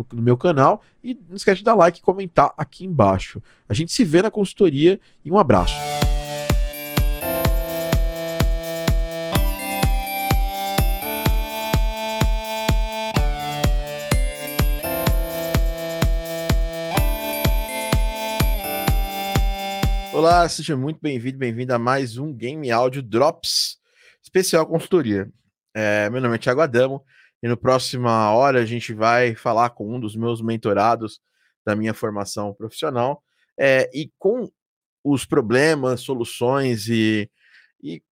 no, no, meu canal. E não esquece de dar like e comentar aqui embaixo. A gente se vê na consultoria e um abraço. Olá, seja muito bem-vindo, bem-vindo a mais um Game Audio Drops especial consultoria. É, meu nome é Thiago Adamo e no próxima hora a gente vai falar com um dos meus mentorados da minha formação profissional é, e com os problemas, soluções e, e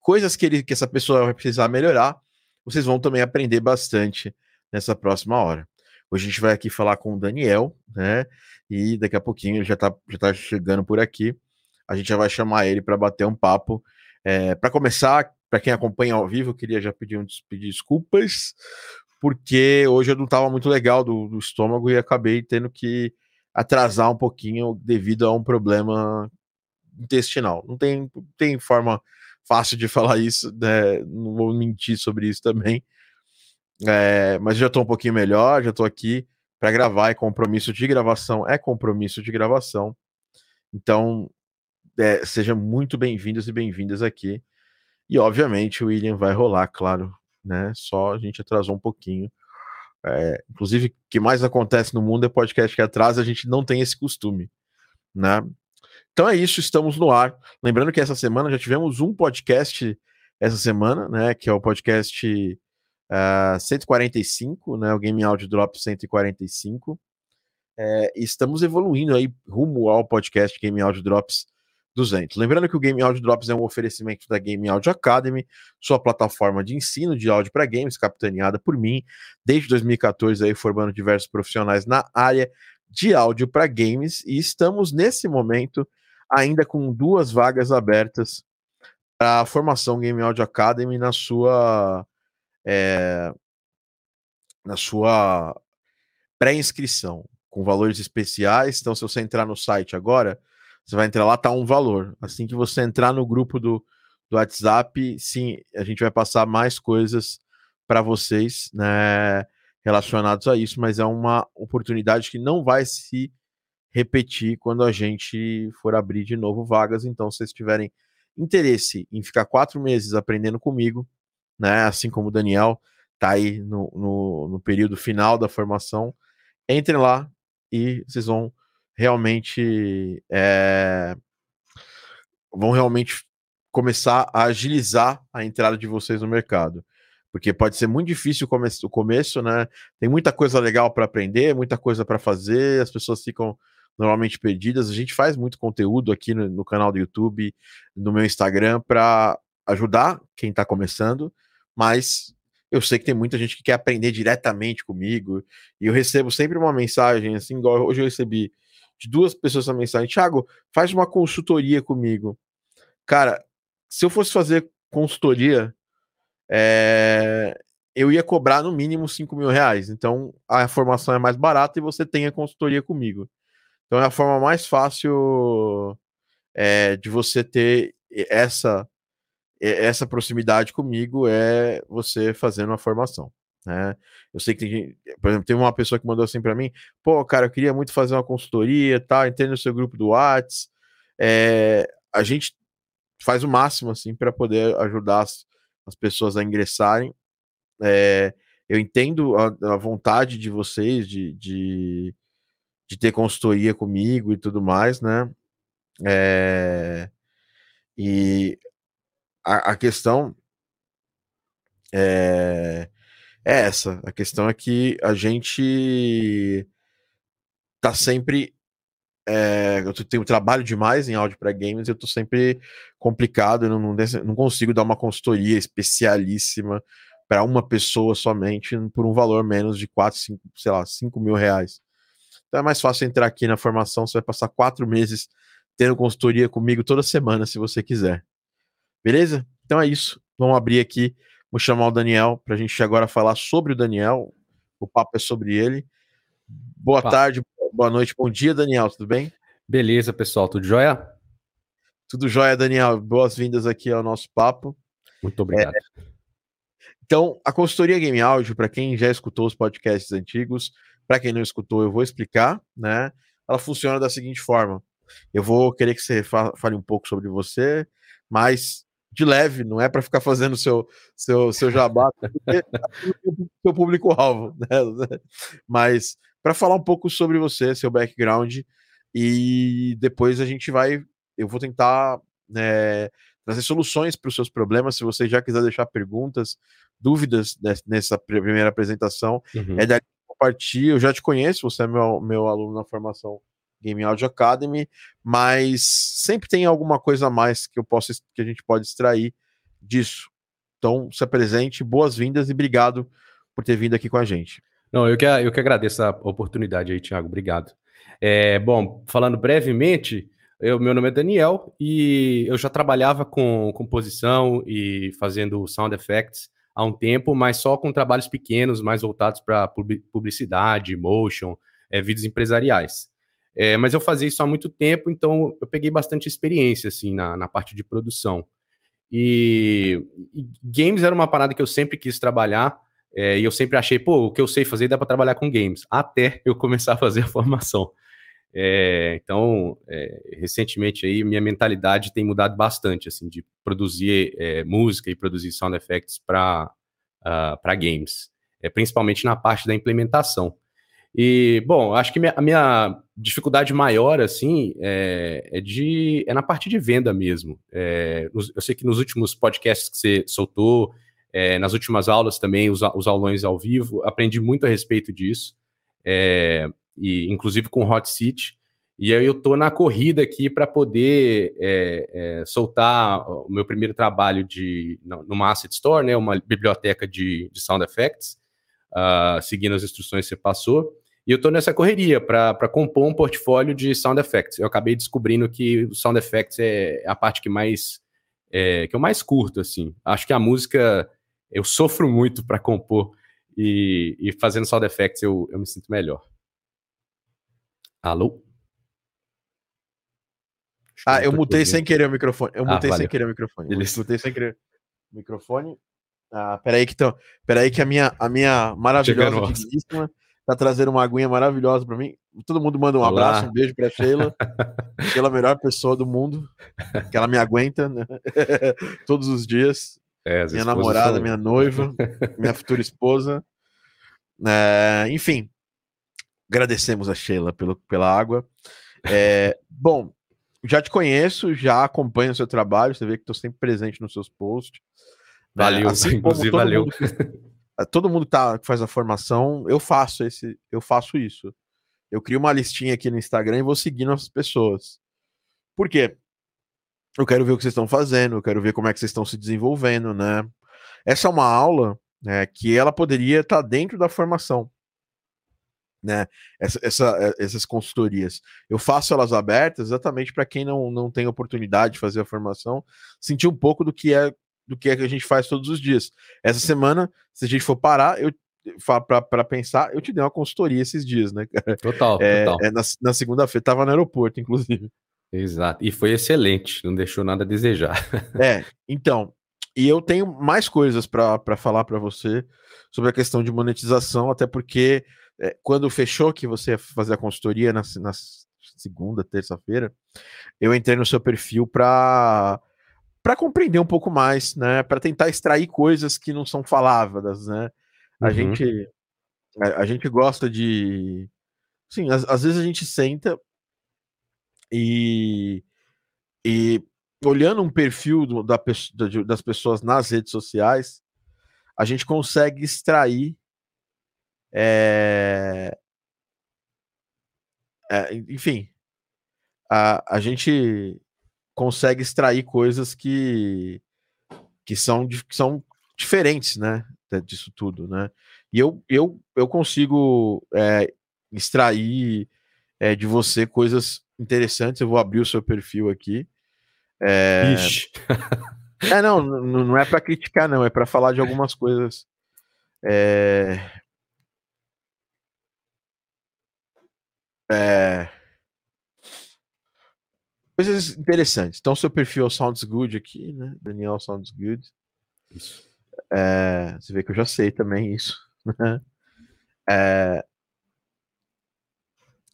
coisas que, ele, que essa pessoa vai precisar melhorar, vocês vão também aprender bastante nessa próxima hora. Hoje a gente vai aqui falar com o Daniel, né? E daqui a pouquinho ele já está já tá chegando por aqui. A gente já vai chamar ele para bater um papo. É, para começar, para quem acompanha ao vivo, eu queria já pedir, um, pedir desculpas, porque hoje eu não estava muito legal do, do, estômago e acabei tendo que atrasar um pouquinho devido a um problema intestinal. Não tem, tem forma fácil de falar isso, né? não vou mentir sobre isso também. É, mas já estou um pouquinho melhor, já estou aqui para gravar, é compromisso de gravação, é compromisso de gravação. Então, é, sejam muito bem-vindos e bem-vindas aqui. E obviamente o William vai rolar, claro, né? Só a gente atrasou um pouquinho. É, inclusive, o que mais acontece no mundo é podcast que atrasa, a gente não tem esse costume, né? Então é isso, estamos no ar. Lembrando que essa semana já tivemos um podcast essa semana, né? Que é o podcast uh, ah, 145, né? O Game Audio Drop 145. É, estamos evoluindo aí rumo ao podcast Game Audio Drops 200. Lembrando que o Game Audio Drops é um oferecimento da Game Audio Academy, sua plataforma de ensino de áudio para games, capitaneada por mim, desde 2014 aí formando diversos profissionais na área de áudio para games e estamos nesse momento ainda com duas vagas abertas para a formação Game Audio Academy na sua é, na sua pré-inscrição com valores especiais. Então, se você entrar no site agora, você vai entrar lá, tá um valor. Assim que você entrar no grupo do, do WhatsApp, sim, a gente vai passar mais coisas para vocês, né, relacionados a isso, mas é uma oportunidade que não vai se repetir quando a gente for abrir de novo vagas. Então, se vocês tiverem interesse em ficar quatro meses aprendendo comigo, né, assim como o Daniel tá aí no, no, no período final da formação, entrem lá e vocês vão realmente é, vão realmente começar a agilizar a entrada de vocês no mercado. Porque pode ser muito difícil o começo, o começo né? Tem muita coisa legal para aprender, muita coisa para fazer, as pessoas ficam normalmente perdidas. A gente faz muito conteúdo aqui no, no canal do YouTube, no meu Instagram, para ajudar quem está começando, mas eu sei que tem muita gente que quer aprender diretamente comigo, e eu recebo sempre uma mensagem, assim, igual hoje eu recebi de duas pessoas na mensagem: Thiago, faz uma consultoria comigo. Cara, se eu fosse fazer consultoria, é, eu ia cobrar no mínimo 5 mil reais. Então a formação é mais barata e você tem a consultoria comigo. Então é a forma mais fácil é, de você ter essa essa proximidade comigo é você fazendo uma formação. Né? Eu sei que tem gente, por exemplo, teve uma pessoa que mandou assim para mim, pô, cara, eu queria muito fazer uma consultoria, tá? Entrei no seu grupo do Whats. É, a gente faz o máximo assim para poder ajudar as, as, pessoas a ingressarem. É, eu entendo a, a, vontade de vocês de, de, de ter consultoria comigo e tudo mais, né? É, e a, a questão é, é essa. A questão é que a gente tá sempre. É, eu tenho trabalho demais em áudio para games, eu tô sempre complicado, eu não, não, consigo dar uma consultoria especialíssima para uma pessoa somente por um valor menos de 4, 5, sei lá, 5 mil reais. Então é mais fácil entrar aqui na formação, você vai passar quatro meses tendo consultoria comigo toda semana, se você quiser. Beleza? Então é isso. Vamos abrir aqui, vou chamar o Daniel para a gente agora falar sobre o Daniel. O papo é sobre ele. Boa tarde, boa noite, bom dia, Daniel, tudo bem? Beleza, pessoal, tudo jóia? Tudo jóia, Daniel. Boas-vindas aqui ao nosso papo. Muito obrigado. É, então, a consultoria Game Audio, para quem já escutou os podcasts antigos, para quem não escutou, eu vou explicar, né? Ela funciona da seguinte forma: eu vou querer que você fale um pouco sobre você, mas de leve, não é para ficar fazendo seu seu seu jabá, seu público-alvo, né? Mas para falar um pouco sobre você, seu background, e depois a gente vai, eu vou tentar né, trazer soluções para os seus problemas. Se você já quiser deixar perguntas, dúvidas nessa primeira apresentação, uhum. é daqui partir. Eu já te conheço, você é meu, meu aluno na formação Game Audio Academy, mas sempre tem alguma coisa a mais que eu posso que a gente pode extrair disso. Então, se apresente, boas-vindas e obrigado por ter vindo aqui com a gente. Não, eu que, eu que agradeço a oportunidade aí, Thiago. Obrigado. É, bom, falando brevemente, eu, meu nome é Daniel e eu já trabalhava com composição e fazendo sound effects há um tempo, mas só com trabalhos pequenos, mais voltados para publicidade, motion, é, vídeos empresariais. É, mas eu fazia isso há muito tempo, então eu peguei bastante experiência assim na, na parte de produção. E, e, games era uma parada que eu sempre quis trabalhar, é, e eu sempre achei, pô, o que eu sei fazer dá para trabalhar com games, até eu começar a fazer a formação. É, então, é, recentemente aí, minha mentalidade tem mudado bastante, assim, de produzir é, música e produzir sound effects para uh, ah, games, é, principalmente na parte da implementação. E, bom, acho que minha, a minha dificuldade maior, assim, é, é, de, é na parte de venda mesmo. É, eu sei que nos últimos podcasts que você soltou, é, nas últimas aulas também, os, os aulões ao vivo, aprendi muito a respeito disso. É, e inclusive com Hot Seat. E aí eu estou na corrida aqui para poder é, é, soltar o meu primeiro trabalho de numa asset store, né, uma biblioteca de, de sound effects, uh, seguindo as instruções que você passou. E eu estou nessa correria para compor um portfólio de sound effects. Eu acabei descobrindo que o sound effects é a parte que mais é, que eu mais curto, assim. Acho que a música eu sofro muito para compor e, e, fazendo sound effects eu, eu me sinto melhor. Alô? Ah, eu mutei sem querer o microfone. Eu ah, mutei sem querer o microfone. Eu mutei sem querer o microfone. Ah, peraí que, então, peraí que a minha, a minha maravilhosa digníssima tá trazendo uma aguinha maravilhosa para mim. Todo mundo manda um Olá. abraço, um beijo para Sheila. Sheila é a melhor pessoa do mundo, que ela me aguenta né? todos os dias. É, minha namorada, são... minha noiva, minha futura esposa. É, enfim, Agradecemos a Sheila pelo, pela água. É, bom, já te conheço, já acompanho o seu trabalho, você vê que estou sempre presente nos seus posts. Valeu, assim inclusive valeu. Mundo, todo mundo tá, que faz a formação, eu faço esse, eu faço isso. Eu crio uma listinha aqui no Instagram e vou seguindo as pessoas. Por quê? Eu quero ver o que vocês estão fazendo, eu quero ver como é que vocês estão se desenvolvendo, né? Essa é uma aula né, que ela poderia estar tá dentro da formação né? Essa, essa, eh, essas consultorias. Eu faço elas abertas exatamente para quem não, não tem oportunidade de fazer a formação, sentir um pouco do que é do que é que a gente faz todos os dias. Essa semana, se a gente for parar, eu para pensar, eu te dei uma consultoria esses dias, né? Total, é, total. É, na, na segunda-feira, tava no aeroporto, inclusive. Exato. E foi excelente, não deixou nada a desejar. é, então, e eu tenho mais coisas para falar para você sobre a questão de monetização, até porque é, quando fechou que você ia fazer a consultoria na, na segunda, terça-feira, eu entrei no seu perfil para para compreender um pouco mais, né? Para tentar extrair coisas que não são faláveis, né? A uhum. gente a, a, gente gosta de sim, às, vezes a gente senta e, e olhando um perfil do, da, das pessoas nas redes sociais, a gente consegue extrair é, é, enfim, a, a gente consegue extrair coisas que, que, são, que são diferentes, né? Disso tudo, né? E eu, eu, eu consigo é, extrair é, de você coisas interessantes. Eu vou abrir o seu perfil aqui. É, Ixi. é não, não é para criticar, não, é para falar de algumas coisas. É, é, coisas interessantes. Então, seu perfil é Sounds Good aqui, né? Daniel Sounds Good. Isso. É, você vê que eu já sei também isso. Né? É,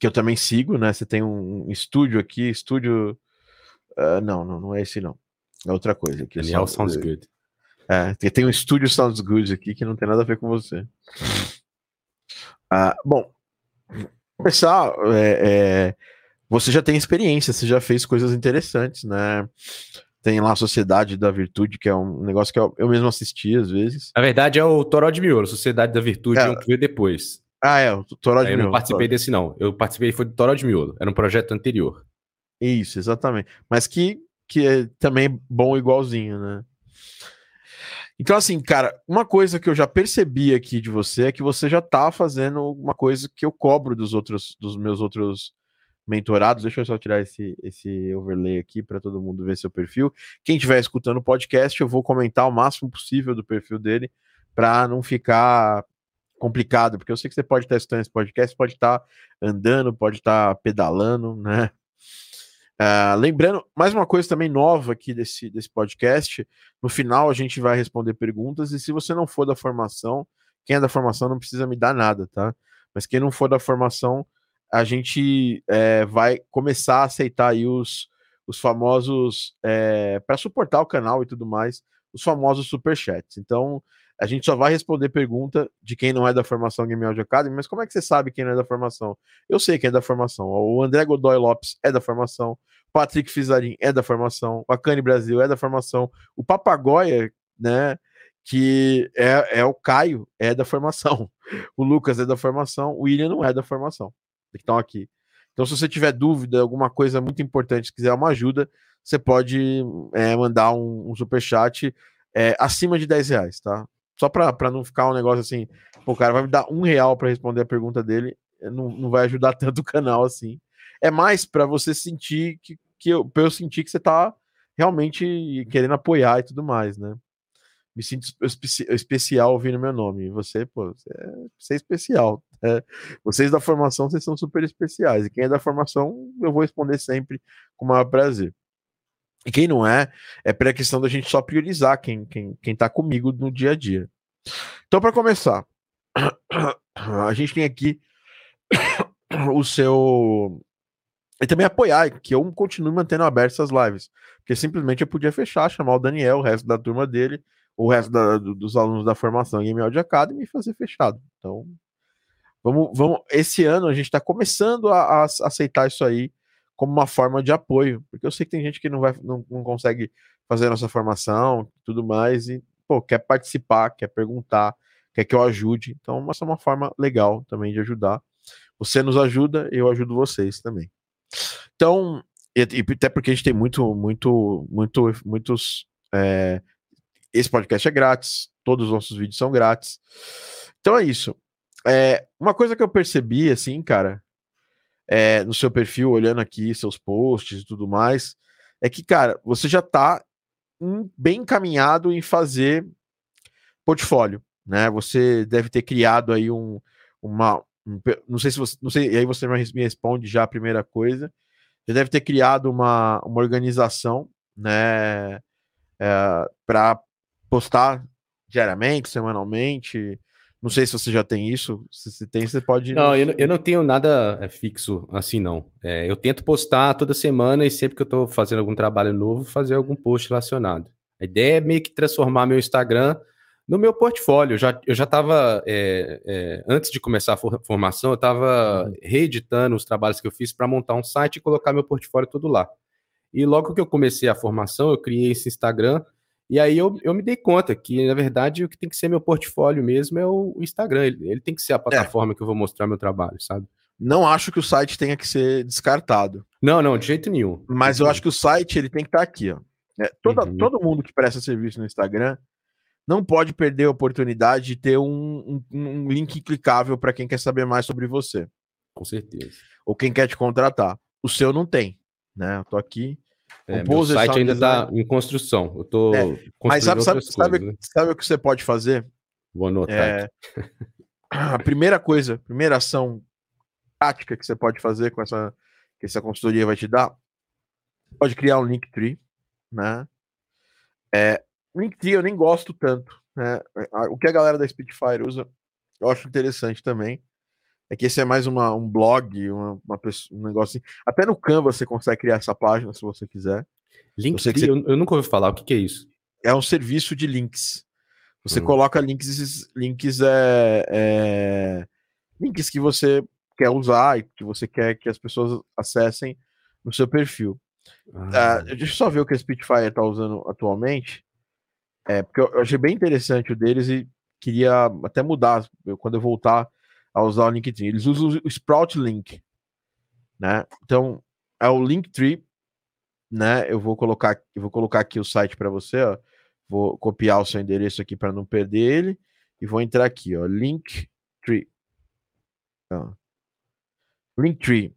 que eu também sigo, né? Você tem um estúdio aqui, estúdio. Uh, não, não, não é esse não. É outra coisa. Aqui, Daniel Sounds, Sounds Good. É, tem um estúdio Sounds Good aqui que não tem nada a ver com você. Uh, bom, começar. É, é, você já tem experiência, você já fez coisas interessantes, né? Tem lá a Sociedade da Virtude, que é um negócio que eu, eu mesmo assisti às vezes. Na verdade, é o Toró de Miolo, Sociedade da Virtude, é, um que veio depois. Ah, é, o Toró de Miolo. Eu não participei desse, não. Eu participei, foi do Toró de Miolo. Era um projeto anterior. Isso, exatamente. Mas que, que é também bom igualzinho, né? Então, assim, cara, uma coisa que eu já percebi aqui de você é que você já tá fazendo uma coisa que eu cobro dos outros, dos meus outros mentorados. Deixa eu só tirar esse, esse overlay aqui para todo mundo ver seu perfil. Quem estiver escutando o podcast, eu vou comentar o máximo possível do perfil dele para não ficar complicado, porque eu sei que você pode estar escutando esse podcast, pode estar andando, pode estar pedalando, né? Uh, lembrando, mais uma coisa também nova aqui desse, desse podcast: no final a gente vai responder perguntas, e se você não for da formação, quem é da formação não precisa me dar nada, tá? Mas quem não for da formação, a gente é, vai começar a aceitar aí os, os famosos, é, para suportar o canal e tudo mais, os famosos superchats. Então, a gente só vai responder pergunta de quem não é da formação Game Audio Academy, mas como é que você sabe quem não é da formação? Eu sei quem é da formação. O André Godoy Lopes é da formação, Patrick Fizarin é da formação, o Acane Brasil é da formação, o Papagóia, né, que é, é o Caio, é da formação, o Lucas é da formação, o William não é da formação que estão aqui. Então, se você tiver dúvida, alguma coisa muito importante, quiser uma ajuda, você pode é, mandar um, um superchat é, acima de 10 reais, tá? Só para não ficar um negócio assim, o cara vai me dar um real para responder a pergunta dele, não, não vai ajudar tanto o canal assim. É mais para você sentir que, que eu, pra eu sentir que você tá realmente querendo apoiar e tudo mais, né? me sinto espe especial ouvindo meu nome. E você, pô, você é, você é especial. É, vocês da formação, vocês são super especiais. E quem é da formação, eu vou responder sempre com o maior prazer. E quem não é, é pela questão da gente só priorizar quem, quem, quem tá comigo no dia a dia. Então, para começar, a gente tem aqui o seu. E também apoiar que eu continue mantendo abertas essas lives. Porque simplesmente eu podia fechar, chamar o Daniel, o resto da turma dele, o resto da, dos alunos da formação Game Audio Academy e fazer fechado. Então, vamos, vamos. Esse ano a gente está começando a, a, aceitar isso aí como uma forma de apoio, porque eu sei que tem gente que não vai, não, não consegue fazer nossa formação, tudo mais e pô, quer participar, quer perguntar, quer que eu ajude. Então, essa é uma forma legal também de ajudar. Você nos ajuda, eu ajudo vocês também. Então, e, e até porque a gente tem muito, muito, muito, muitos é, esse podcast é grátis, todos os nossos vídeos são grátis. Então é isso. É, uma coisa que eu percebi, assim, cara, é, no seu perfil, olhando aqui seus posts e tudo mais, é que, cara, você já tá bem encaminhado em fazer portfólio, né? Você deve ter criado aí um, uma, um, não sei se você, não sei, e aí você me responde já a primeira coisa, já deve ter criado uma, uma organização, né, é, para postar diariamente, semanalmente? Não sei se você já tem isso. Se você tem, você pode. Não, eu, eu não tenho nada é, fixo assim, não. É, eu tento postar toda semana e sempre que eu estou fazendo algum trabalho novo, fazer algum post relacionado. A ideia é meio que transformar meu Instagram No meu portfólio, já, eu já estava, é, é, antes de começar a for formação, eu estava uhum. reeditando os trabalhos que eu fiz para montar um site e colocar meu portfólio todo lá. E logo que eu comecei a formação, eu criei esse Instagram, e aí eu, eu me dei conta que, na verdade, o que tem que ser meu portfólio mesmo é o Instagram. Ele, ele tem que ser a é. plataforma é. que eu vou mostrar meu trabalho, sabe? Não acho que o site tenha que ser descartado. Não, não, de jeito nenhum. Mas eu acho que o site ele tem que estar aqui, ó. É, toda, uhum. Todo mundo que presta serviço no Instagram não pode perder a oportunidade de ter um, um, um link clicável para quem quer saber mais sobre você. Com certeza. Ou quem quer te contratar. O seu não tem, né? Eu tô aqui. É, o site ainda está em construção. Eu tô é, mas sabe, sabe, coisas, sabe, né? sabe, o que você pode fazer? Vou anotar. É, a primeira coisa, primeira ação prática que você pode fazer com essa que essa consultoria vai te dar, pode criar um Linktree, né? É, Linktree eu nem gosto tanto. Né? O que a galera da Spitfire usa, eu acho interessante também. É que esse é mais uma, um blog, uma, uma pessoa, um negócio assim. Até no Canva você consegue criar essa página se você quiser. Eu, você... eu, nunca ouvi falar. O que, que, é isso? É um serviço de links. Você hum. coloca links, links é, é, links que você quer usar e que você quer que as pessoas acessem no seu perfil. Ah. Uh, deixa eu só ver o que a Spitfire está usando atualmente. É, porque eu achei bem interessante o deles e queria até mudar eu, quando eu voltar a usar o LinkedIn. Eles usam o Sprout Link, né? Então é o Linktree, né? Eu vou colocar, eu vou colocar aqui o site para você, ó. Vou copiar o seu endereço aqui para não perder ele e vou entrar aqui, ó, Linktree. Ó. Linktree.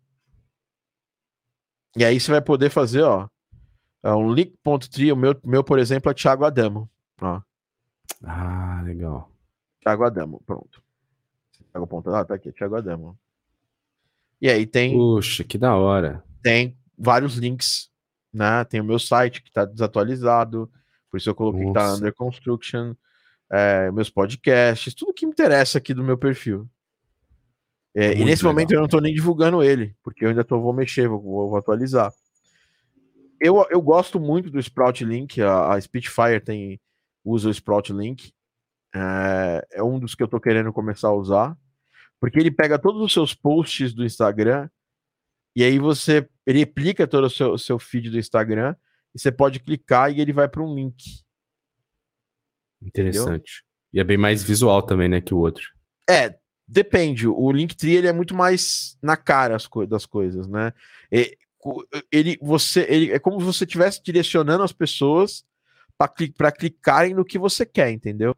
E aí você vai poder fazer, ó, é um link.tree, o meu, meu, por exemplo, é Thiago Adamo. Ó. Ah, legal. Thiago Adamo, pronto. Thiago ponto, ah, tá aqui, Thiago Adamo. E aí tem. Puxa, que da hora. Tem vários links, né? Tem o meu site que tá desatualizado, por isso eu coloquei Nossa. que tá under construction, é, meus podcasts, tudo que me interessa aqui do meu perfil. É, e nesse legal. momento eu não tô nem divulgando ele, porque eu ainda tô, vou mexer, vou, vou atualizar. Eu, eu gosto muito do Sprout Link, a, a Spitfire tem usa o Sprout Link. É, é um dos que eu tô querendo começar a usar. Porque ele pega todos os seus posts do Instagram e aí você ele replica todo o seu, seu feed do Instagram e você pode clicar e ele vai para um link. Interessante. Entendeu? E é bem mais visual também, né, que o outro. É, depende. O Linktree ele é muito mais na cara co das coisas, né? Ele, você, ele é como se você estivesse direcionando as pessoas para clicarem no que você quer, entendeu?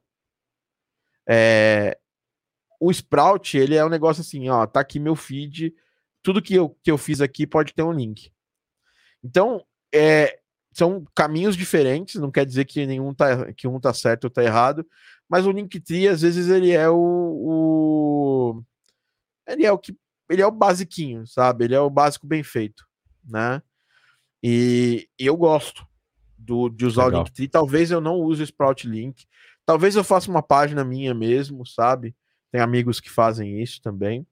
É, o Sprout, ele é um negócio assim, ó, tá aqui meu feed, tudo que eu, que eu fiz aqui pode ter um link. Então, é, são caminhos diferentes, não quer dizer que nenhum tá, que um tá certo ou tá errado, mas o Linktree, às vezes, ele é o, o, ele é o que ele é o basiquinho, sabe? Ele é o básico bem feito, né? E, e eu gosto do, de usar Legal. o Linktree. Talvez eu não use o Sprout Link. Talvez eu faça uma página minha mesmo, sabe? Tem amigos que fazem isso também.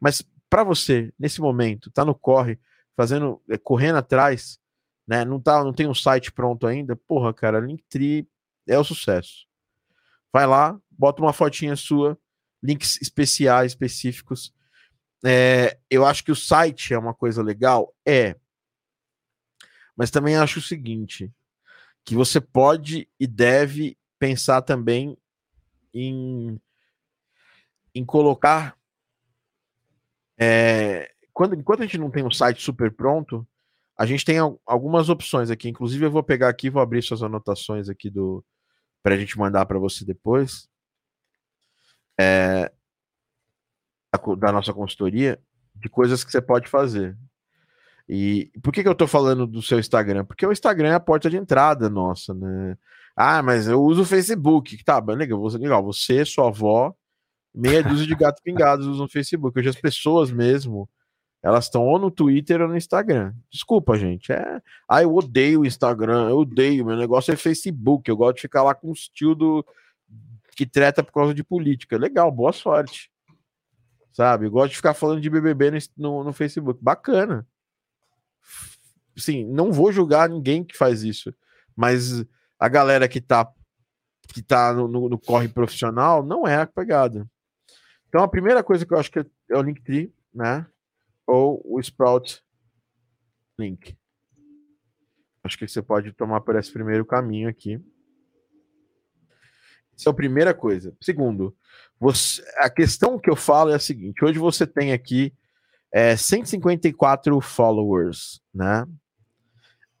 Mas para você, nesse momento, tá no corre, fazendo, é, correndo atrás, né? Não tá, não tem um site pronto ainda. Porra, cara, Linktree é o sucesso. Vai lá, bota uma fotinha sua, links especiais, específicos. É, eu acho que o site é uma coisa legal, é. Mas também acho o seguinte: que você pode e deve pensar também em, em colocar. É, quando, enquanto a gente não tem um site super pronto, a gente tem algumas opções aqui. Inclusive, eu vou pegar aqui, vou abrir suas anotações aqui do para a gente mandar para você depois. É, da nossa consultoria de coisas que você pode fazer. E por que, que eu estou falando do seu Instagram? Porque o Instagram é a porta de entrada nossa, né? Ah, mas eu uso o Facebook. Tá, legal, você, legal. Você, sua avó, meia dúzia de gatos pingados usam o Facebook. Hoje as pessoas mesmo, elas estão ou no Twitter ou no Instagram. Desculpa, gente. É... Ah, eu odeio o Instagram, eu odeio. Meu negócio é Facebook. Eu gosto de ficar lá com os tio do que treta por causa de política. Legal, boa sorte. Sabe? Eu gosto de ficar falando de BBB no, no, no Facebook. Bacana sim, não vou julgar ninguém que faz isso, mas a galera que tá que está no, no, no, corre profissional, não é a pegada. Então a primeira coisa que eu acho que é, o Linktree, né? Ou o Sprout Link. Acho que você pode tomar por esse primeiro caminho aqui. Essa é a primeira coisa. Segundo, você, a questão que eu falo é a seguinte: hoje você tem aqui é, 154 followers, né?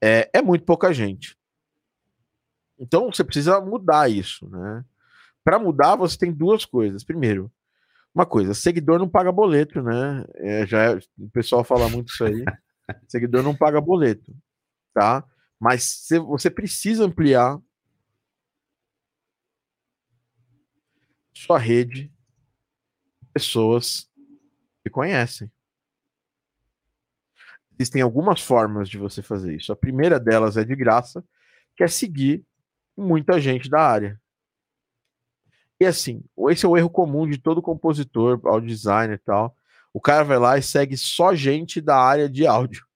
É, é muito pouca gente. Então você precisa mudar isso, né? Para mudar, você tem duas coisas. Primeiro, uma coisa, seguidor não paga boleto, né? É, já é, o pessoal fala muito isso aí. seguidor não paga boleto, tá? Mas você precisa ampliar sua rede de pessoas que conhecem. Existem algumas formas de você fazer isso. A primeira delas é de graça, que é seguir muita gente da área. E assim, esse é o erro comum de todo compositor, audio designer e tal. O cara vai lá e segue só gente da área de áudio.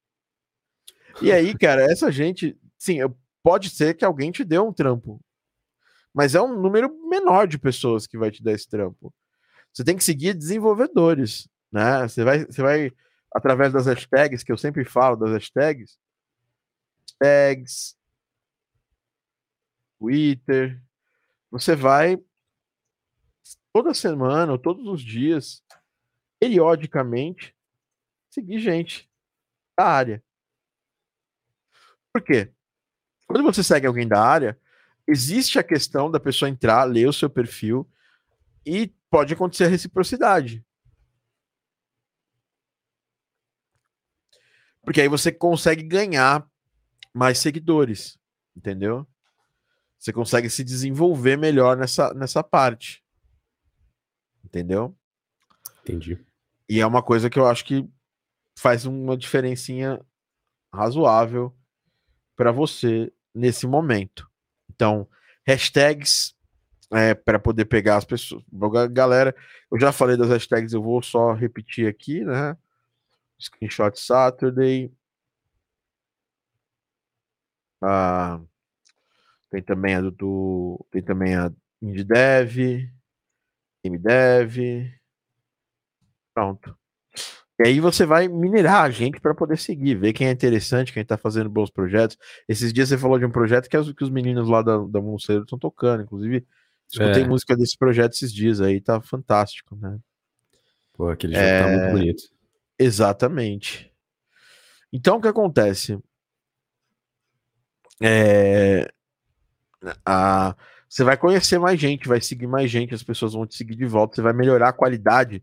E aí, cara, essa gente, sim, pode ser que alguém te dê um trampo, mas é um número menor de pessoas que vai te dar esse trampo. Você tem que seguir desenvolvedores, né? Você vai, você vai através das hashtags que eu sempre falo das hashtags, hashtags, Twitter, você vai toda semana ou todos os dias, periodicamente, seguir gente da área. Por quê? Quando você segue alguém da área, existe a questão da pessoa entrar, ler o seu perfil e pode acontecer a reciprocidade. Porque aí você consegue ganhar mais seguidores, entendeu? Você consegue se desenvolver melhor nessa, nessa parte. Entendeu? Entendi. E é uma coisa que eu acho que faz uma diferencinha razoável para você nesse momento. Então, hashtags é, para poder pegar as pessoas. Galera, eu já falei das hashtags, eu vou só repetir aqui, né? Screenshot Saturday. Ah, tem também a do, do tem também a IndieDev, MDev. Pronto. E aí você vai minerar a gente para poder seguir, ver quem é interessante, quem está fazendo bons projetos. Esses dias você falou de um projeto que, as, que os meninos lá da, da Monceiro estão tocando, inclusive escutei é. música desse projeto esses dias aí, tá fantástico, né? Pô, aquele jogo é... tá muito bonito. Exatamente. Então o que acontece? É a, você vai conhecer mais gente, vai seguir mais gente, as pessoas vão te seguir de volta, você vai melhorar a qualidade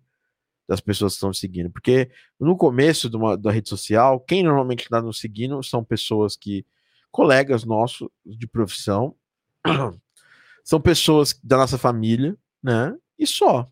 das pessoas que estão seguindo. Porque no começo de uma, da rede social, quem normalmente está nos seguindo são pessoas que, colegas nossos de profissão, são pessoas da nossa família, né? E só.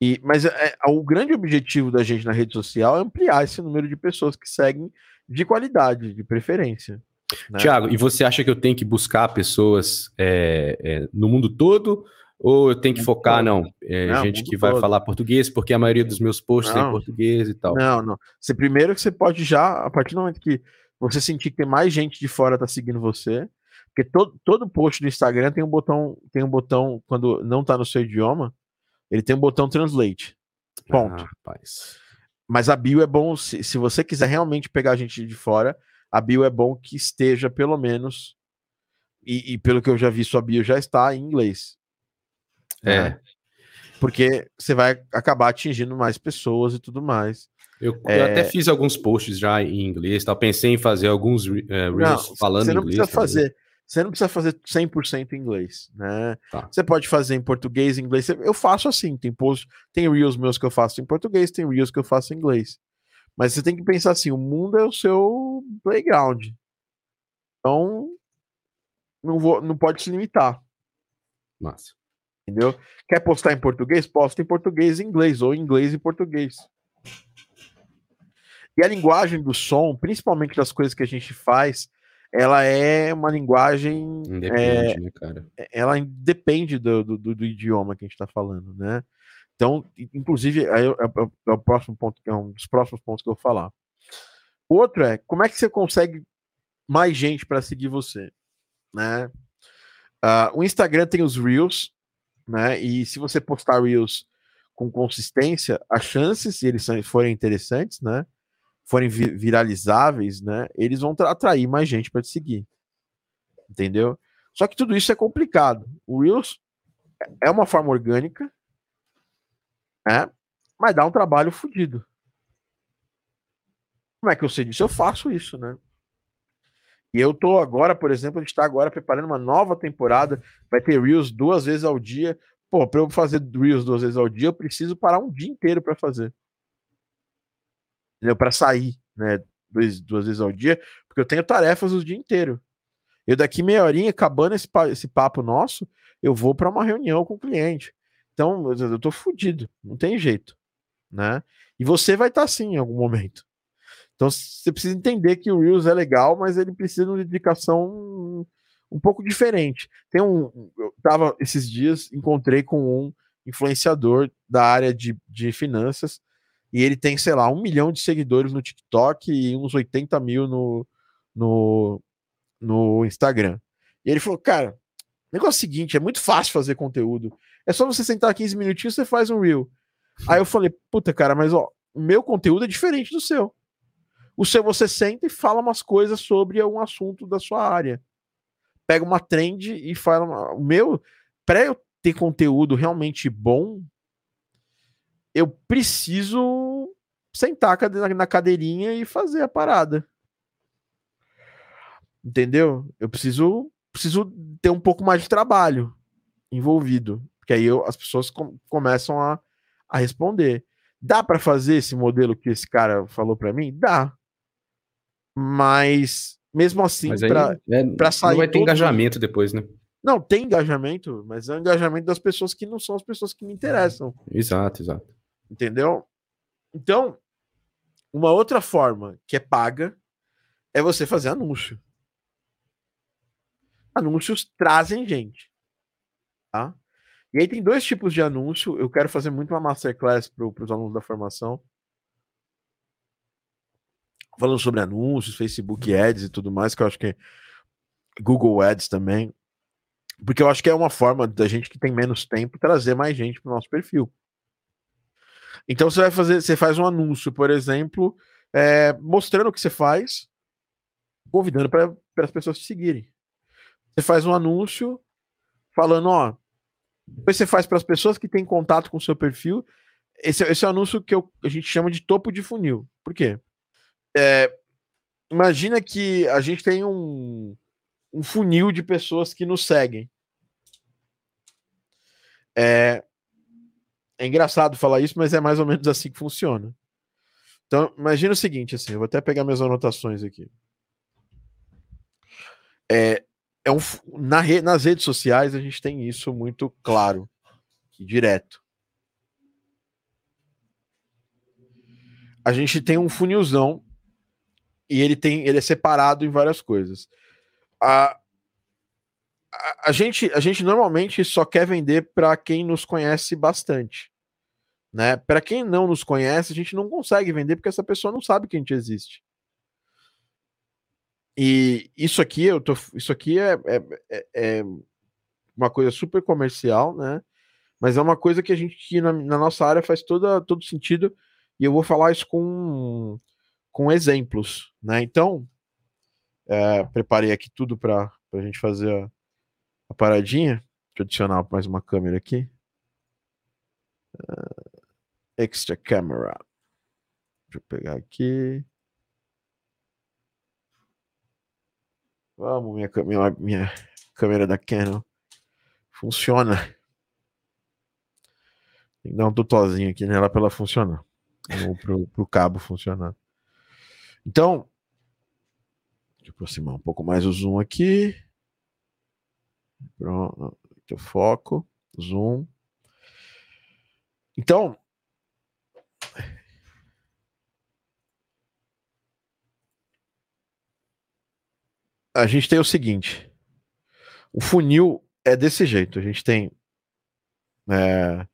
E, mas é, é, o grande objetivo da gente na rede social é ampliar esse número de pessoas que seguem de qualidade, de preferência. Né? Tiago, e você acha que eu tenho que buscar pessoas é, é, no mundo todo? Ou eu tenho que focar, não, é, não gente que vai todo. falar português, porque a maioria dos meus posts não. tem português e tal. Não, não. Você primeiro que você pode já, a partir do momento que você sentir que tem mais gente de fora tá seguindo você, porque todo, todo post do Instagram tem um botão, tem um botão quando não tá no seu idioma, ele tem um botão translate. Ponto. Ah, Mas a bio é bom se, se você quiser realmente pegar gente de fora, a bio é bom que esteja pelo menos, e, e pelo que eu já vi, sua bio já está em inglês. É. Né? Porque você vai acabar atingindo mais pessoas e tudo mais. Eu, é... eu, até fiz alguns posts já em inglês, tá? pensei em fazer alguns uh, reels não, falando você não inglês. Precisa fazer, você não precisa fazer 100% em inglês, né? Tá. Você pode fazer em português, em inglês. Eu faço assim, tem posts, tem reels meus que eu faço em português, tem reels que eu faço em inglês. Mas você tem que pensar assim: o mundo é o seu playground. Então, não, vou, não pode se limitar. Massa. Entendeu? Quer postar em português? Posta em português e inglês, ou em inglês e português. E a linguagem do som, principalmente das coisas que a gente faz, ela é uma linguagem. Independe, é, né, cara? Ela depende do, do, do, idioma que a gente está falando, né? Então, inclusive, é, é, é, o próximo ponto, é um dos próximos pontos que eu vou falar. O outro é como é que você consegue mais gente para seguir você, né? Uh, o Instagram tem os Reels, né? E se você postar Reels com consistência, as chances, se eles forem interessantes, né? Forem viralizáveis, né? Eles vão atrair mais gente para te seguir. Entendeu? Só que tudo isso é complicado. O Reels é uma forma orgânica, né? Mas dá um trabalho fodido. Como é que eu sei disso? Eu faço isso, né? E eu tô agora, por exemplo, a gente tá agora preparando uma nova temporada, vai ter Reels duas vezes ao dia. Pô, para eu fazer Reels duas vezes ao dia, eu preciso parar um dia inteiro para fazer. Entendeu? Para sair, né? Duas, duas vezes ao dia, porque eu tenho tarefas o dia inteiro. Eu daqui meia horinha, acabando esse, esse papo nosso, eu vou para uma reunião com o cliente. Então, eu tô fudido, não tem jeito, né? E você vai estar tá assim em algum momento. Então você precisa entender que o Reels é legal, mas ele precisa de uma dedicação um pouco diferente. Tem um. Eu tava esses dias, encontrei com um influenciador da área de, de finanças, e ele tem, sei lá, um milhão de seguidores no TikTok e uns 80 mil no, no, no Instagram. E ele falou, cara, negócio é o seguinte, é muito fácil fazer conteúdo. É só você sentar 15 minutinhos e você faz um Reel. Aí eu falei, puta, cara, mas ó, o meu conteúdo é diferente do seu. O seu você senta e fala umas coisas sobre um assunto da sua área. Pega uma trend e fala. O meu, para eu ter conteúdo realmente bom, eu preciso sentar na cadeirinha e fazer a parada. Entendeu? Eu preciso preciso ter um pouco mais de trabalho envolvido, porque aí eu, as pessoas com, começam a, a responder. Dá para fazer esse modelo que esse cara falou para mim? Dá. Mas mesmo assim, para é, sair. Não vai ter engajamento depois, né? Não, tem engajamento, mas é o engajamento das pessoas que não são as pessoas que me interessam. Exato, exato. Entendeu? Então, uma outra forma que é paga é você fazer anúncio. Anúncios trazem gente. Tá? E aí tem dois tipos de anúncio. Eu quero fazer muito uma masterclass para os alunos da formação falando sobre anúncios, Facebook Ads e tudo mais, que eu acho que Google Ads também, porque eu acho que é uma forma da gente que tem menos tempo trazer mais gente para o nosso perfil. Então você vai fazer, você faz um anúncio, por exemplo, é, mostrando o que você faz, convidando para as pessoas te seguirem. Você faz um anúncio falando, ó, depois você faz para as pessoas que têm contato com o seu perfil. Esse, esse é o anúncio que eu, a gente chama de topo de funil. Por quê? É, imagina que a gente tem um, um funil de pessoas que nos seguem. É, é engraçado falar isso, mas é mais ou menos assim que funciona. Então, imagina o seguinte, assim, eu vou até pegar minhas anotações aqui. É, é um, na re, nas redes sociais a gente tem isso muito claro, direto. A gente tem um funilzão e ele tem ele é separado em várias coisas. A, a, a gente a gente normalmente só quer vender para quem nos conhece bastante, né? Para quem não nos conhece, a gente não consegue vender porque essa pessoa não sabe que a gente existe. E isso aqui eu tô, isso aqui é, é, é, é uma coisa super comercial, né? Mas é uma coisa que a gente na, na nossa área faz toda, todo sentido e eu vou falar isso com com exemplos, né? Então, é, preparei aqui tudo para a gente fazer a, a, paradinha. Deixa eu adicionar mais uma câmera aqui. Uh, extra camera. Deixa eu pegar aqui. Vamos, minha, minha, minha câmera da Canon. Funciona. Tem que dar um tutozinho aqui nela para ela funcionar. Ou pro, pro cabo funcionar. Então, deixa eu aproximar um pouco mais o zoom aqui. Pronto, o foco, zoom. Então, a gente tem o seguinte: o funil é desse jeito. A gente tem é,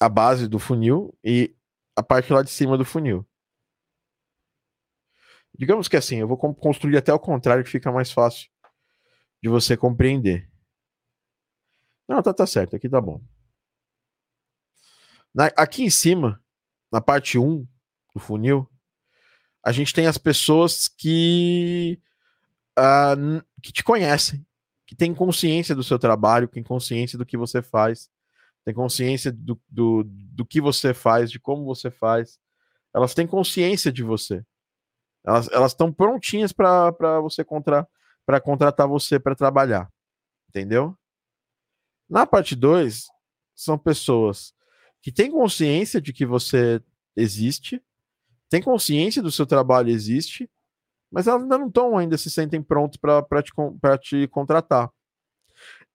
a base do funil e a parte lá de cima do funil. Digamos que assim, eu vou construir até o contrário, que fica mais fácil de você compreender. Não, tá, tá certo, aqui tá bom. Na, aqui em cima, na parte 1 do funil, a gente tem as pessoas que, uh, que te conhecem, que têm consciência do seu trabalho, que têm consciência do que você faz, têm consciência do, do, do que você faz, de como você faz. Elas têm consciência de você. Elas estão prontinhas para você contra, contratar você para trabalhar. Entendeu? Na parte 2, são pessoas que têm consciência de que você existe, têm consciência do seu trabalho existe, mas elas ainda não estão, ainda se sentem prontos para te, te contratar.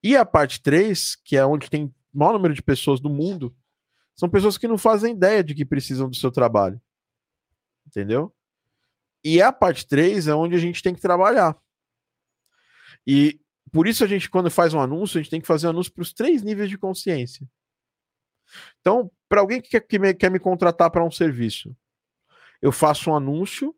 E a parte 3, que é onde tem o maior número de pessoas do mundo, são pessoas que não fazem ideia de que precisam do seu trabalho. Entendeu? E a parte 3 é onde a gente tem que trabalhar. E por isso a gente, quando faz um anúncio, a gente tem que fazer um anúncio para os três níveis de consciência. Então, para alguém que quer, que me, quer me contratar para um serviço, eu faço um anúncio,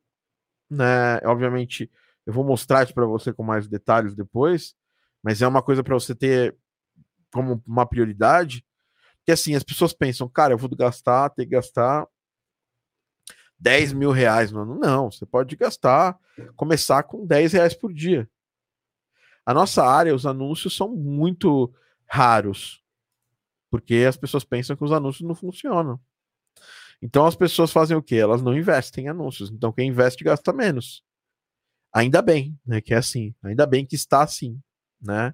né? Obviamente, eu vou mostrar isso para você com mais detalhes depois, mas é uma coisa para você ter como uma prioridade. Que assim, as pessoas pensam, cara, eu vou gastar, ter que gastar 10 mil reais no ano. Não, você pode gastar, começar com 10 reais por dia. A nossa área, os anúncios são muito raros, porque as pessoas pensam que os anúncios não funcionam. Então as pessoas fazem o quê? Elas não investem em anúncios. Então quem investe gasta menos. Ainda bem, né? Que é assim. Ainda bem que está assim, né?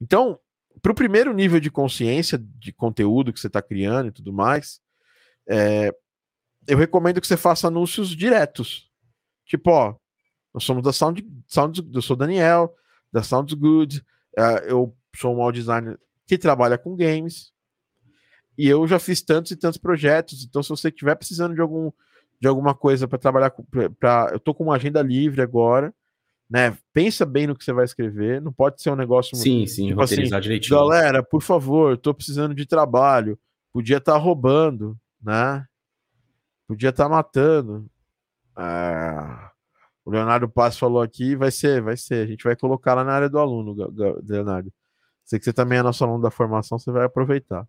Então, para o primeiro nível de consciência de conteúdo que você está criando e tudo mais, é, eu recomendo que você faça anúncios diretos. Tipo, ó, nós somos da Sound, Sound eu sou Daniel, da Sounds Good. Uh, eu sou um audio designer que trabalha com games. E eu já fiz tantos e tantos projetos. Então, se você estiver precisando de, algum, de alguma coisa para trabalhar com. Pra, eu tô com uma agenda livre agora. Né? Pensa bem no que você vai escrever. Não pode ser um negócio. Sim, sim, tipo assim, direitinho. Galera, por favor, estou precisando de trabalho. Podia estar tá roubando, né? Podia estar tá matando. Ah, o Leonardo Paz falou aqui, vai ser, vai ser. A gente vai colocar lá na área do aluno, Leonardo. Sei que você também é nosso aluno da formação, você vai aproveitar.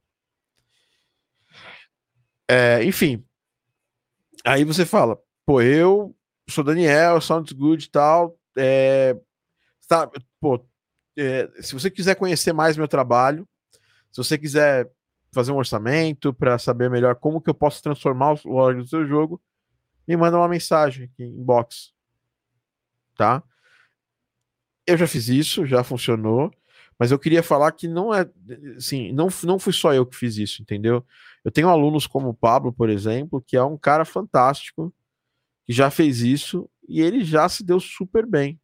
É, enfim. Aí você fala, pô, eu sou Daniel, Sounds Good e tal. É, tá, pô, é, se você quiser conhecer mais meu trabalho, se você quiser fazer um orçamento para saber melhor como que eu posso transformar o log do seu jogo, me manda uma mensagem aqui inbox tá? Eu já fiz isso, já funcionou, mas eu queria falar que não é, assim, não, não fui só eu que fiz isso, entendeu? Eu tenho alunos como o Pablo, por exemplo, que é um cara fantástico, que já fez isso e ele já se deu super bem.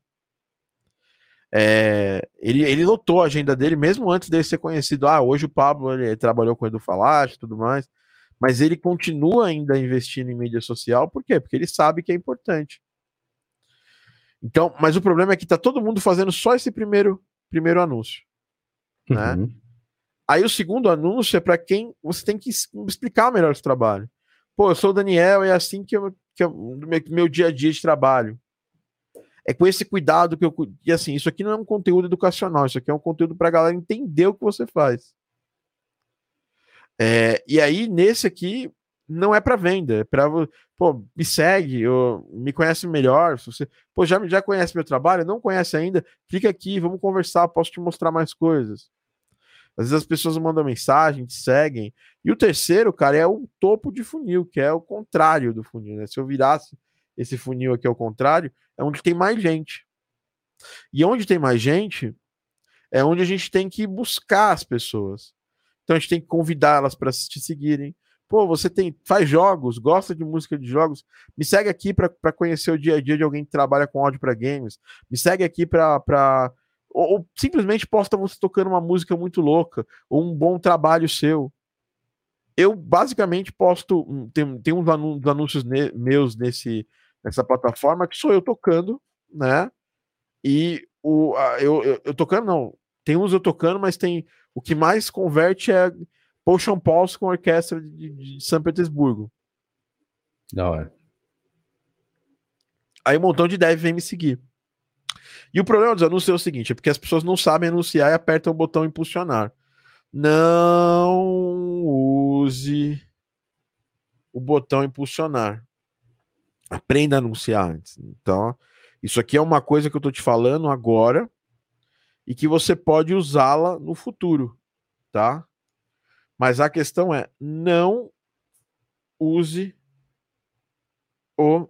É, ele, ele lotou a agenda dele mesmo antes dele ser conhecido. Ah, hoje o Pablo ele trabalhou com o Edu Falache e tudo mais, mas ele continua ainda investindo em mídia social, por quê? Porque ele sabe que é importante. Então, mas o problema é que tá todo mundo fazendo só esse primeiro, primeiro anúncio, né? Uhum. Aí o segundo anúncio é para quem você tem que explicar melhor esse trabalho. Pô, eu sou o Daniel, é assim que eu, que eu meu, meu dia a dia de trabalho. É com esse cuidado que eu. E assim, isso aqui não é um conteúdo educacional, isso aqui é um conteúdo para a galera entender o que você faz. É, e aí, nesse aqui, não é para venda, é para pô, me segue, me conhece melhor, se você, pô, já já conhece meu trabalho, não conhece ainda, clica aqui, vamos conversar, posso te mostrar mais coisas. Às vezes as pessoas mandam mensagem, te seguem. E o terceiro, cara, é o topo de funil, que é o contrário do funil, né? Se eu virasse esse funil aqui ao contrário, é onde tem mais gente. E onde tem mais gente, é onde a gente tem que buscar as pessoas. Então a gente tem que convidá-las para te seguirem, Pô, você tem faz jogos, gosta de música de jogos? Me segue aqui para conhecer o dia a dia de alguém que trabalha com áudio para games. Me segue aqui para ou, ou, simplesmente posta você tocando uma música muito louca ou um bom trabalho seu. Eu basicamente posto hum, tem, tem uns anúncios ne, meus nesse nessa plataforma que sou eu tocando, né? E o eu, eu, eu tocando não, tem uns eu tocando, mas tem o que mais converte é Potion Pulse com orquestra de, de São Petersburgo. Da hora. Aí um montão de dev vem me seguir. E o problema dos anúncios é o seguinte: é porque as pessoas não sabem anunciar e apertam o botão impulsionar. Não use o botão impulsionar. Aprenda a anunciar antes. Então, isso aqui é uma coisa que eu estou te falando agora e que você pode usá-la no futuro, tá? Mas a questão é: não use o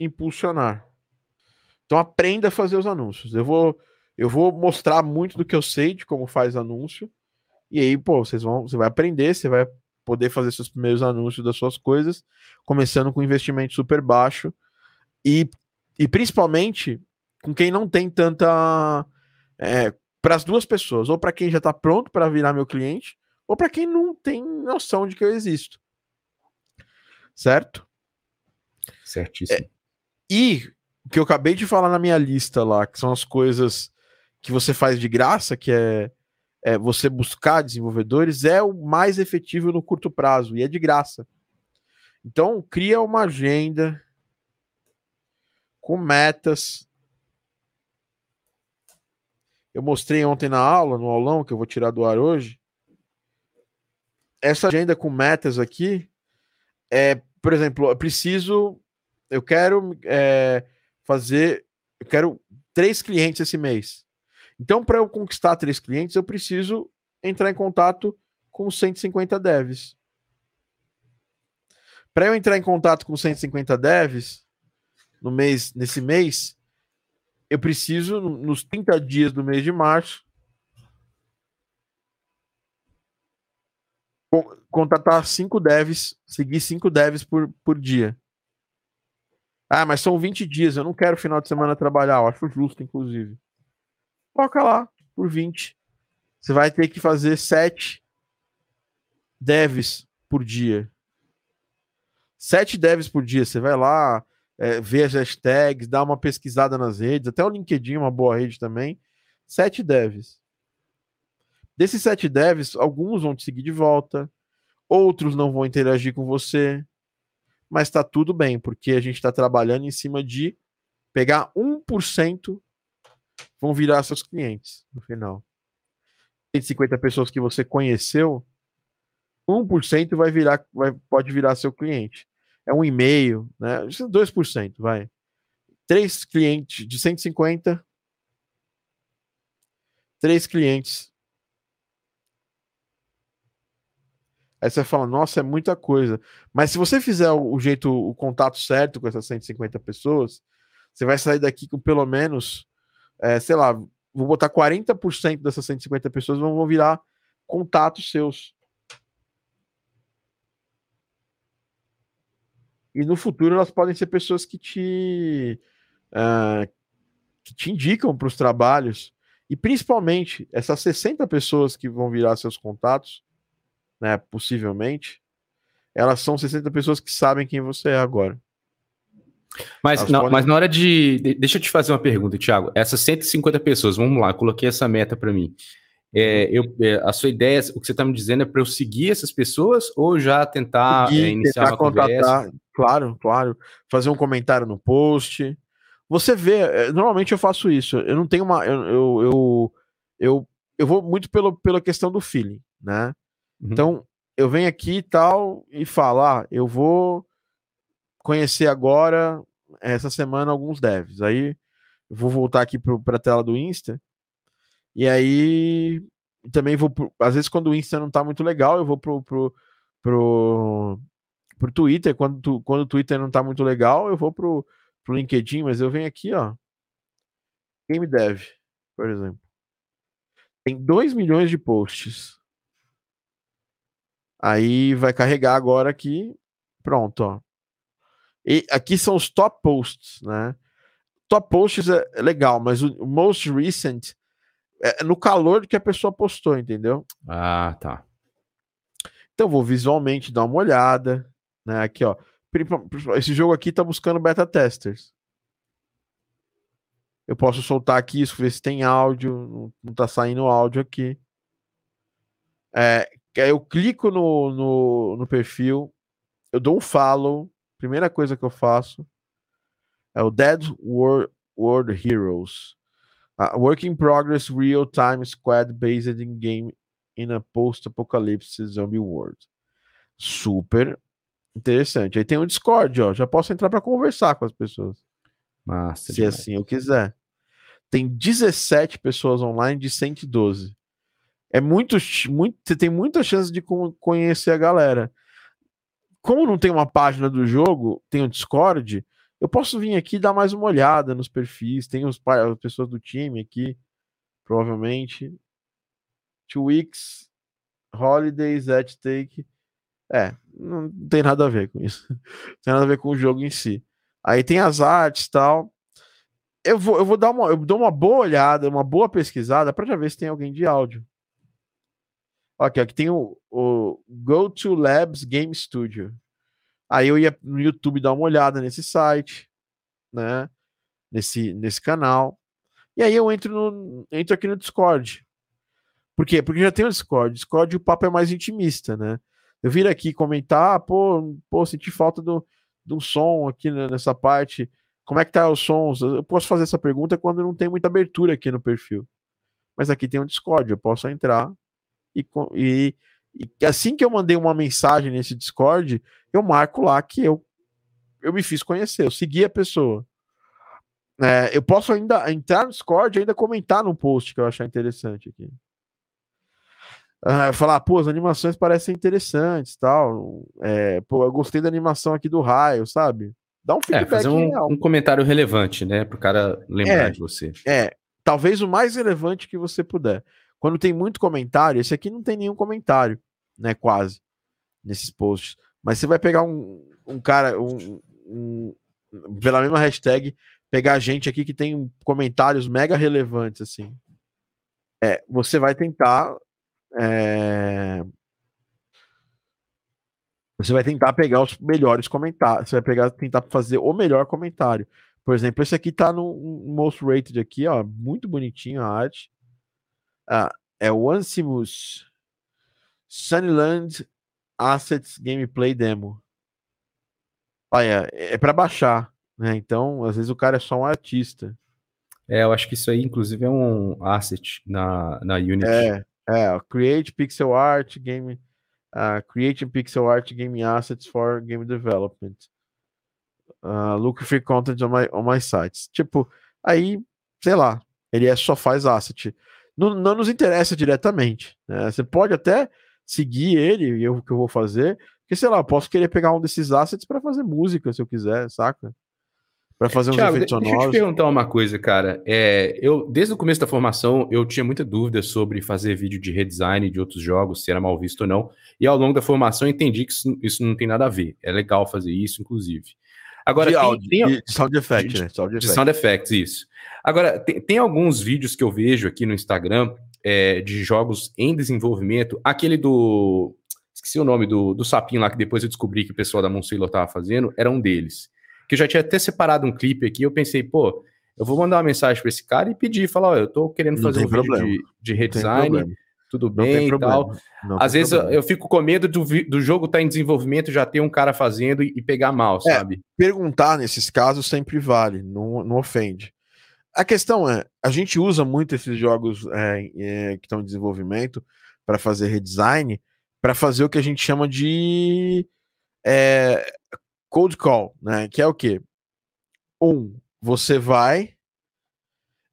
impulsionar. Então aprenda a fazer os anúncios. Eu vou eu vou mostrar muito do que eu sei de como faz anúncio. E aí, pô, vocês vão, você vai aprender, você vai poder fazer seus primeiros anúncios das suas coisas, começando com investimento super baixo e, e principalmente com quem não tem tanta é, para as duas pessoas, ou para quem já está pronto para virar meu cliente, ou para quem não tem noção de que eu existo. Certo? Certíssimo. É, e o que eu acabei de falar na minha lista lá, que são as coisas que você faz de graça, que é, é você buscar desenvolvedores, é o mais efetivo no curto prazo e é de graça. Então, cria uma agenda com metas. Eu mostrei ontem na aula, no aulão, que eu vou tirar do ar hoje. Essa agenda com metas aqui é, por exemplo, eu preciso eu quero é, fazer, eu quero três clientes esse mês. Então, para eu conquistar três clientes, eu preciso entrar em contato com 150 devs. Para eu entrar em contato com 150 devs no mês, nesse mês, eu preciso, nos 30 dias do mês de março, contatar cinco devs, seguir cinco devs por, por dia. Ah, mas são 20 dias, eu não quero final de semana trabalhar, eu acho justo, inclusive. Coloca lá, por 20. Você vai ter que fazer 7 devs por dia. 7 devs por dia. Você vai lá, é, ver as hashtags, dá uma pesquisada nas redes, até o LinkedIn é uma boa rede também. 7 devs. Desses 7 devs, alguns vão te seguir de volta, outros não vão interagir com você, mas está tudo bem, porque a gente está trabalhando em cima de pegar 1% vão virar seus clientes no final. 150 pessoas que você conheceu, 1% vai virar, vai, pode virar seu cliente. É um e-mail, né? 2%, vai. Três clientes de 150, três clientes Aí você fala, nossa, é muita coisa. Mas se você fizer o, jeito, o contato certo com essas 150 pessoas, você vai sair daqui com pelo menos, é, sei lá, vou botar 40% dessas 150 pessoas vão virar contatos seus. E no futuro elas podem ser pessoas que te, uh, que te indicam para os trabalhos. E principalmente, essas 60 pessoas que vão virar seus contatos, né, possivelmente, elas são 60 pessoas que sabem quem você é agora. Mas, não, podem... mas na hora de. Deixa eu te fazer uma pergunta, Thiago. Essas 150 pessoas, vamos lá, coloquei essa meta para mim. É, eu, é, a sua ideia, o que você está me dizendo é para eu seguir essas pessoas ou já tentar seguir, é, iniciar tentar uma contatar, conversa? Claro, claro. Fazer um comentário no post. Você vê, é, normalmente eu faço isso. Eu não tenho uma. Eu, eu, eu, eu, eu vou muito pelo, pela questão do feeling, né? Uhum. Então, eu venho aqui e tal e falo: ah, eu vou conhecer agora, essa semana, alguns devs. Aí, eu vou voltar aqui para a tela do Insta. E aí, também vou. Pro, às vezes, quando o Insta não tá muito legal, eu vou pro. pro, pro pro Twitter, quando, tu, quando o Twitter não tá muito legal, eu vou pro, pro LinkedIn, mas eu venho aqui, ó. Game Dev, por exemplo. Tem 2 milhões de posts. Aí vai carregar agora aqui. Pronto, ó. E aqui são os top posts, né? Top posts é legal, mas o most recent é no calor que a pessoa postou, entendeu? Ah, tá. Então vou visualmente dar uma olhada, né? Aqui, ó. Esse jogo aqui tá buscando beta testers. Eu posso soltar aqui isso, ver se tem áudio. Não tá saindo áudio aqui. É, eu clico no, no, no perfil, eu dou um follow, primeira coisa que eu faço é o Dead War, World Heroes. Uh, work in progress real-time squad based in game in a post-apocalypse zombie world. Super interessante. Aí tem o Discord, ó. Já posso entrar para conversar com as pessoas. Massa se demais. assim eu quiser. Tem 17 pessoas online de 112. É muito, muito, você tem muita chance de conhecer a galera. Como não tem uma página do jogo, tem o Discord, eu posso vir aqui dar mais uma olhada nos perfis. Tem os, as pessoas do time aqui, provavelmente. Two Weeks, Holidays, at Take. É, não tem nada a ver com isso. Não tem nada a ver com o jogo em si. Aí tem as artes e tal. Eu vou, eu vou dar uma, eu dou uma boa olhada, uma boa pesquisada para já ver se tem alguém de áudio. Aqui, aqui tem o, o Go to Labs Game Studio. Aí eu ia no YouTube dar uma olhada nesse site, né? Nesse, nesse canal. E aí eu entro, no, entro aqui no Discord. Por quê? Porque já tem o Discord. Discord o papo é mais intimista, né? Eu vir aqui comentar, pô, pô, senti falta do, do som aqui nessa parte. Como é que tá os sons? Eu posso fazer essa pergunta quando não tem muita abertura aqui no perfil. Mas aqui tem um Discord, eu posso entrar e, e, e assim que eu mandei uma mensagem nesse Discord, eu marco lá que eu, eu me fiz conhecer, eu segui a pessoa. É, eu posso ainda entrar no Discord e ainda comentar num post que eu achar interessante aqui. Uh, falar, pô, as animações parecem interessantes tal. É, pô, eu gostei da animação aqui do raio, sabe? Dá um feedback é, fazer um, real. um comentário relevante, né? Para o cara lembrar é, de você. É, talvez o mais relevante que você puder. Quando tem muito comentário, esse aqui não tem nenhum comentário, né? Quase, nesses posts. Mas você vai pegar um, um cara, um, um, pela mesma hashtag, pegar gente aqui que tem comentários mega relevantes, assim. É, você vai tentar. É, você vai tentar pegar os melhores comentários. Você vai pegar, tentar fazer o melhor comentário. Por exemplo, esse aqui tá no Most Rated aqui, ó. Muito bonitinho a arte. Ah, é o Ansimus Sunnyland Assets Gameplay Demo. Olha, é, é para baixar, né? Então, às vezes o cara é só um artista. É, eu acho que isso aí, inclusive, é um asset na, na Unity. É, é, Create Pixel Art Game, uh, Creating Pixel Art Game Assets for Game Development. Uh, look for content on my, on my sites. Tipo, aí, sei lá, ele é, só faz asset. Não, não nos interessa diretamente. Né? Você pode até seguir ele, e o que eu vou fazer, porque sei lá, eu posso querer pegar um desses assets para fazer música, se eu quiser, saca? Para fazer uns Thiago, efeitos sonoros. Deixa eu te perguntar uma coisa, cara. É, eu, desde o começo da formação, eu tinha muita dúvida sobre fazer vídeo de redesign de outros jogos, se era mal visto ou não. E ao longo da formação eu entendi que isso, isso não tem nada a ver. É legal fazer isso, inclusive. Agora, de, tem, áudio, tem, de sound effect, de, né? Sound effect. De sound effects, isso. Agora, tem, tem alguns vídeos que eu vejo aqui no Instagram é, de jogos em desenvolvimento. Aquele do. Esqueci o nome do, do sapinho lá que depois eu descobri que o pessoal da Monsailor estava fazendo, era um deles. Que eu já tinha até separado um clipe aqui, eu pensei, pô, eu vou mandar uma mensagem para esse cara e pedir, falar, ó, eu tô querendo fazer um problema. vídeo de, de redesign, tudo bem e tal. Não Às vezes eu, eu, fico com medo do, do jogo estar tá em desenvolvimento já ter um cara fazendo e, e pegar mal, é, sabe? Perguntar nesses casos sempre vale, não, não ofende. A questão é, a gente usa muito esses jogos é, é, que estão em desenvolvimento para fazer redesign, para fazer o que a gente chama de é, cold call, né? Que é o quê? Um, você vai,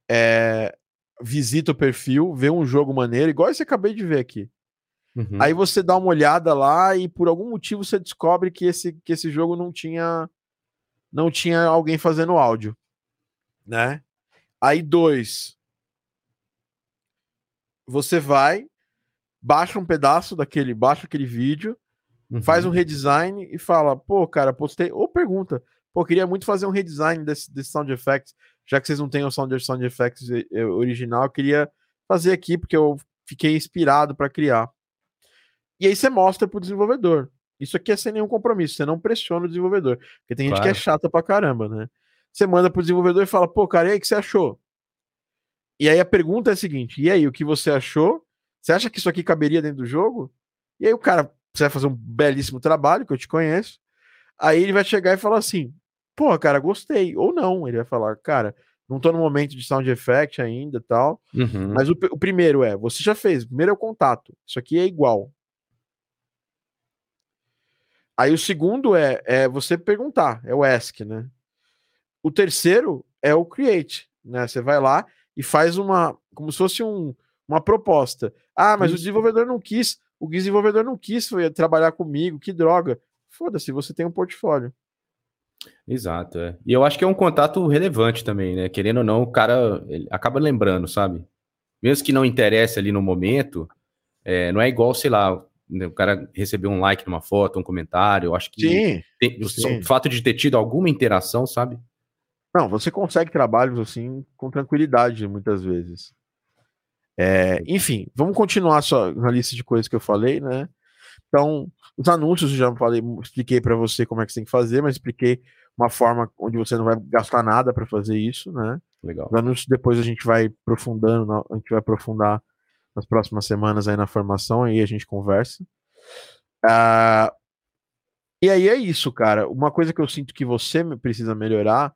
é, visita o perfil, vê um jogo maneiro, igual esse acabei de ver aqui. Uhum. Aí você dá uma olhada lá e por algum motivo você descobre que esse, que esse jogo não tinha não tinha alguém fazendo áudio, né? Aí, dois, você vai, baixa um pedaço daquele, baixa aquele vídeo, uhum. faz um redesign e fala, pô, cara, postei, ou pergunta, pô, queria muito fazer um redesign desse, desse sound effects, já que vocês não têm o sound, sound effects eh, eh, original, eu queria fazer aqui porque eu fiquei inspirado para criar. E aí você mostra pro desenvolvedor. Isso aqui é sem nenhum compromisso, você não pressiona o desenvolvedor, porque tem claro. gente que é chata pra caramba, né? Você manda pro desenvolvedor e fala, pô, cara, e aí, o que você achou? E aí a pergunta é a seguinte: e aí, o que você achou? Você acha que isso aqui caberia dentro do jogo? E aí o cara, você vai fazer um belíssimo trabalho, que eu te conheço. Aí ele vai chegar e falar assim: pô, cara, gostei. Ou não, ele vai falar, cara, Não tô no momento de sound effect ainda tal. Uhum. Mas o, o primeiro é, você já fez, o primeiro é o contato. Isso aqui é igual. Aí o segundo é, é você perguntar, é o ask, né? O terceiro é o create, né? Você vai lá e faz uma, como se fosse um, uma proposta. Ah, mas Isso. o desenvolvedor não quis, o desenvolvedor não quis trabalhar comigo, que droga. Foda-se, você tem um portfólio. Exato, é. E eu acho que é um contato relevante também, né? Querendo ou não, o cara acaba lembrando, sabe? Mesmo que não interesse ali no momento, é, não é igual, sei lá, né, o cara receber um like numa foto, um comentário. Eu acho que sim, tem, sim. o fato de ter tido alguma interação, sabe? Não, você consegue trabalhos assim com tranquilidade muitas vezes. É, enfim, vamos continuar só na lista de coisas que eu falei, né? Então, os anúncios eu já falei, expliquei para você como é que você tem que fazer, mas expliquei uma forma onde você não vai gastar nada para fazer isso, né? Legal. Os anúncios depois a gente vai aprofundando, a gente vai aprofundar nas próximas semanas aí na formação, aí a gente conversa. Uh, e aí é isso, cara. Uma coisa que eu sinto que você precisa melhorar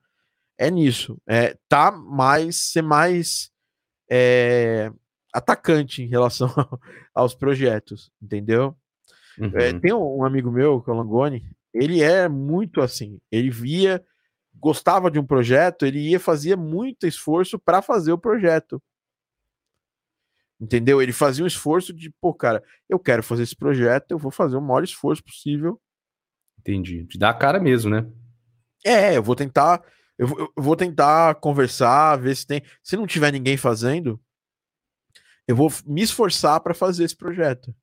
é nisso. É tá mais, ser mais é, atacante em relação aos projetos, entendeu? É, uhum. É, tem um amigo meu, que é o Langoni, ele é muito assim. Ele via, gostava de um projeto, ele ia, fazia muito esforço para fazer o projeto. Entendeu? Ele fazia um esforço de, pô, cara, eu quero fazer esse projeto, eu vou fazer o maior esforço possível. Entendi. De dar a cara mesmo, né? É, eu vou tentar, eu, eu vou tentar conversar, ver se tem. Se não tiver ninguém fazendo, eu vou me esforçar para fazer esse projeto.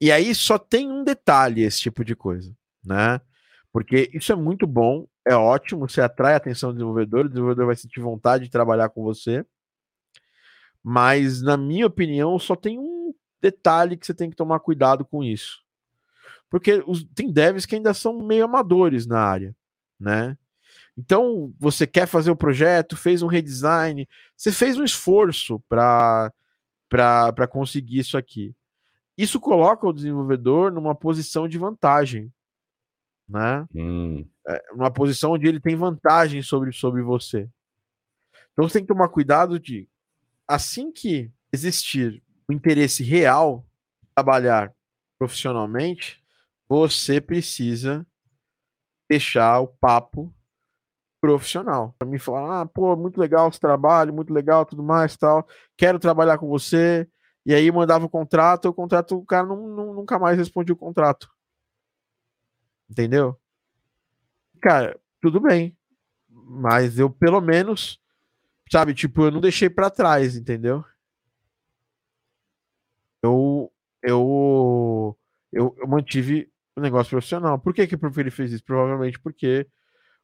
E aí só tem um detalhe esse tipo de coisa, né? Porque isso é muito bom, é ótimo, você atrai a atenção do desenvolvedor, o desenvolvedor vai sentir vontade de trabalhar com você. Mas, na minha opinião, só tem um detalhe que você tem que tomar cuidado com isso. Porque os, tem devs que ainda são meio amadores na área, né? Então, você quer fazer o projeto, fez um redesign, você fez um esforço para conseguir isso aqui. Isso coloca o desenvolvedor numa posição de vantagem, né? Hum. É, uma posição onde ele tem vantagem sobre, sobre você. Então, você tem que tomar cuidado de assim que existir o interesse real de trabalhar profissionalmente, você precisa deixar o papo profissional. Para mim falar, ah, pô, muito legal esse trabalho, muito legal, tudo mais, tal. Quero trabalhar com você. E aí mandava o contrato, o contrato, o cara não, não, nunca mais respondia o contrato. Entendeu? Cara, tudo bem. Mas eu pelo menos Sabe, tipo, eu não deixei para trás, entendeu? Eu, eu, eu, eu mantive o negócio profissional. Por que, que ele fez isso? Provavelmente porque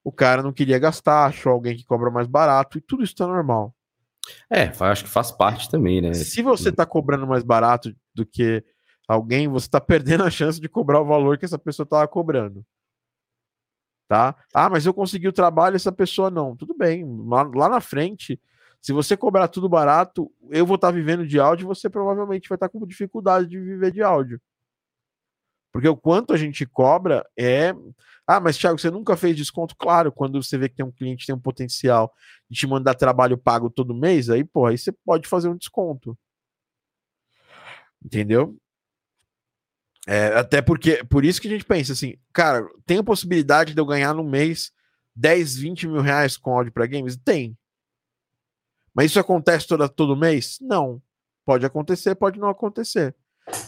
o cara não queria gastar, achou alguém que cobra mais barato, e tudo isso tá normal. É, acho que faz parte também, né? Se você tá cobrando mais barato do que alguém, você tá perdendo a chance de cobrar o valor que essa pessoa tava cobrando tá? Ah, mas eu consegui o trabalho, essa pessoa não. Tudo bem, lá, lá na frente, se você cobrar tudo barato, eu vou estar tá vivendo de áudio, você provavelmente vai estar tá com dificuldade de viver de áudio. Porque o quanto a gente cobra é. Ah, mas Thiago, você nunca fez desconto? Claro, quando você vê que tem um cliente tem um potencial de te mandar trabalho pago todo mês, aí, pô, aí você pode fazer um desconto. Entendeu? É, até porque, por isso que a gente pensa assim, cara, tem a possibilidade de eu ganhar no mês 10, 20 mil reais com áudio para games? Tem. Mas isso acontece todo, todo mês? Não. Pode acontecer, pode não acontecer.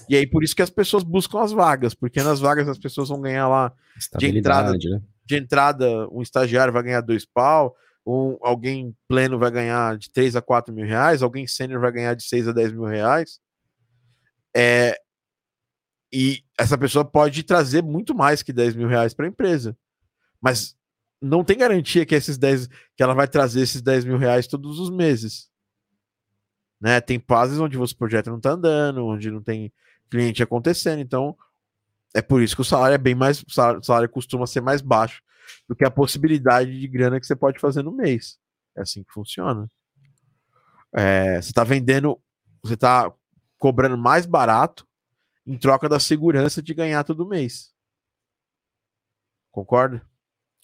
E aí, por isso que as pessoas buscam as vagas, porque nas vagas as pessoas vão ganhar lá de entrada, né? de entrada, um estagiário vai ganhar dois pau, um, alguém pleno vai ganhar de 3 a 4 mil reais, alguém sênior vai ganhar de 6 a 10 mil reais. É, e essa pessoa pode trazer muito mais que 10 mil reais para a empresa. Mas não tem garantia que esses 10 que ela vai trazer esses 10 mil reais todos os meses. Né? Tem fases onde o projeto não está andando, onde não tem cliente acontecendo. Então, é por isso que o salário é bem mais. O salário costuma ser mais baixo do que a possibilidade de grana que você pode fazer no mês. É assim que funciona. É, você está vendendo, você está cobrando mais barato em troca da segurança de ganhar todo mês. Concorda?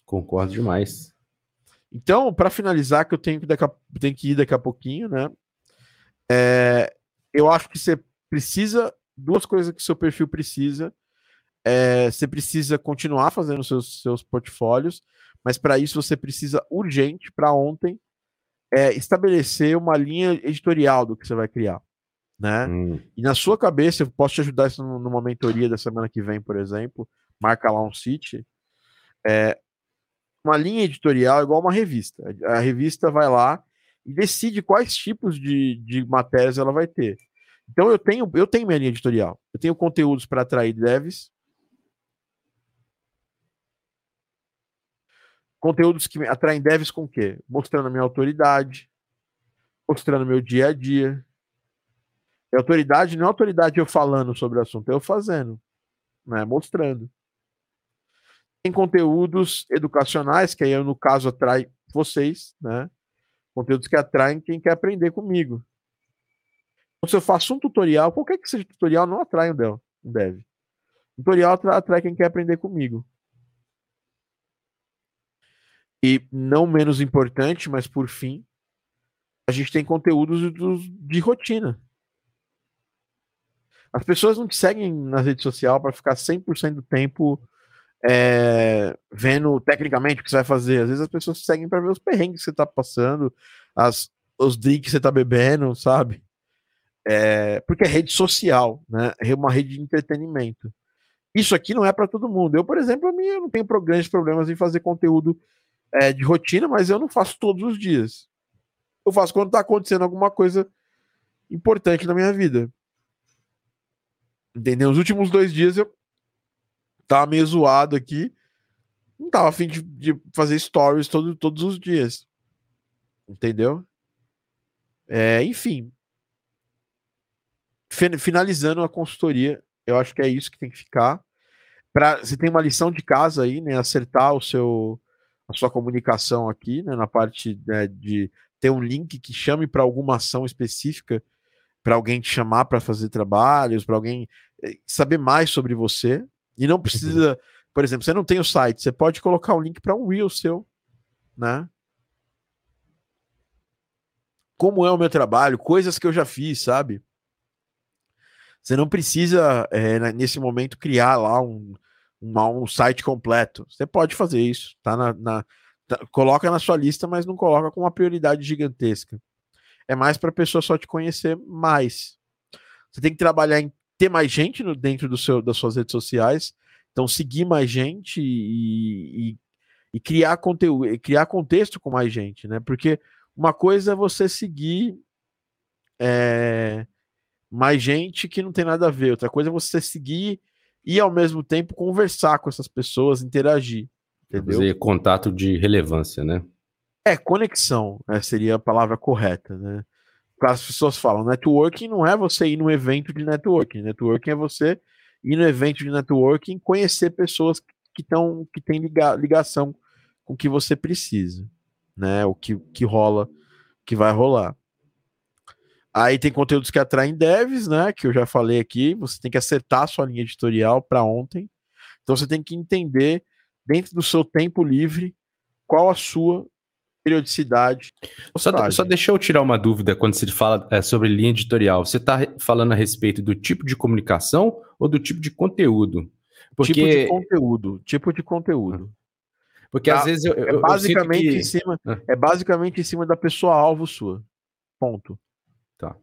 Concordo demais. Então, para finalizar, que eu tenho que, daqui a, tenho que ir daqui a pouquinho, né? É, eu acho que você precisa, duas coisas que seu perfil precisa. É, você precisa continuar fazendo seus, seus portfólios, mas para isso você precisa urgente, para ontem, é, estabelecer uma linha editorial do que você vai criar. Né? Hum. E na sua cabeça, eu posso te ajudar isso numa mentoria da semana que vem, por exemplo, marca lá um site. É, uma linha editorial é igual uma revista. A revista vai lá e decide quais tipos de, de matérias ela vai ter. Então eu tenho, eu tenho minha linha editorial. Eu tenho conteúdos para atrair devs. Conteúdos que atraem devs com o quê? Mostrando a minha autoridade, mostrando meu dia a dia. E autoridade não é autoridade eu falando sobre o assunto, é eu fazendo, né? Mostrando. Tem conteúdos educacionais, que aí no caso atrai vocês, né? Conteúdos que atraem quem quer aprender comigo. Então, se eu faço um tutorial, qualquer que seja tutorial, não atrai um dev. Tutorial atrai quem quer aprender comigo. E não menos importante, mas por fim, a gente tem conteúdos de rotina. As pessoas não te seguem na rede social para ficar 100% do tempo é, vendo tecnicamente o que você vai fazer. Às vezes as pessoas seguem para ver os perrengues que você tá passando, as, os drinks que você tá bebendo, sabe? É, porque é rede social, né? É uma rede de entretenimento. Isso aqui não é para todo mundo. Eu, por exemplo, a eu não tenho grandes problemas em fazer conteúdo é, de rotina, mas eu não faço todos os dias. Eu faço quando tá acontecendo alguma coisa importante na minha vida. Entendeu? Os últimos dois dias eu tava meio zoado aqui. Não tava afim de, de fazer stories todo, todos os dias. Entendeu? É, enfim. Finalizando a consultoria, eu acho que é isso que tem que ficar. Pra, você tem uma lição de casa aí, né? Acertar o seu, a sua comunicação aqui, né? Na parte né, de ter um link que chame para alguma ação específica, para alguém te chamar para fazer trabalhos, para alguém eh, saber mais sobre você, e não precisa, por exemplo, você não tem o site, você pode colocar um link para um Reel seu, né? Como é o meu trabalho, coisas que eu já fiz, sabe? Você não precisa, é, nesse momento, criar lá um, um, site completo. Você pode fazer isso, tá na, na tá, coloca na sua lista, mas não coloca com uma prioridade gigantesca. É mais para a pessoa só te conhecer mais. Você tem que trabalhar em ter mais gente no, dentro do seu, das suas redes sociais, então seguir mais gente e, e, e criar conteúdo, criar contexto com mais gente, né? Porque uma coisa é você seguir é, mais gente que não tem nada a ver, outra coisa é você seguir e ao mesmo tempo conversar com essas pessoas, interagir. Entendeu? Fazer contato de relevância, né? É, conexão né, seria a palavra correta, né? As pessoas falam, networking não é você ir num evento de networking. Networking é você ir no evento de networking, conhecer pessoas que estão que têm liga, ligação com o que você precisa, né? O que, que rola, que vai rolar. Aí tem conteúdos que atraem devs, né? Que eu já falei aqui. Você tem que acertar sua linha editorial para ontem. Então você tem que entender dentro do seu tempo livre qual a sua periodicidade. Só, só deixa eu tirar uma dúvida quando você fala é, sobre linha editorial. Você está falando a respeito do tipo de comunicação ou do tipo de conteúdo? Porque... Tipo de conteúdo. Tipo de conteúdo. Porque tá? às vezes eu, é basicamente eu que... em cima ah. é basicamente em cima da pessoa alvo sua. Ponto. Tá.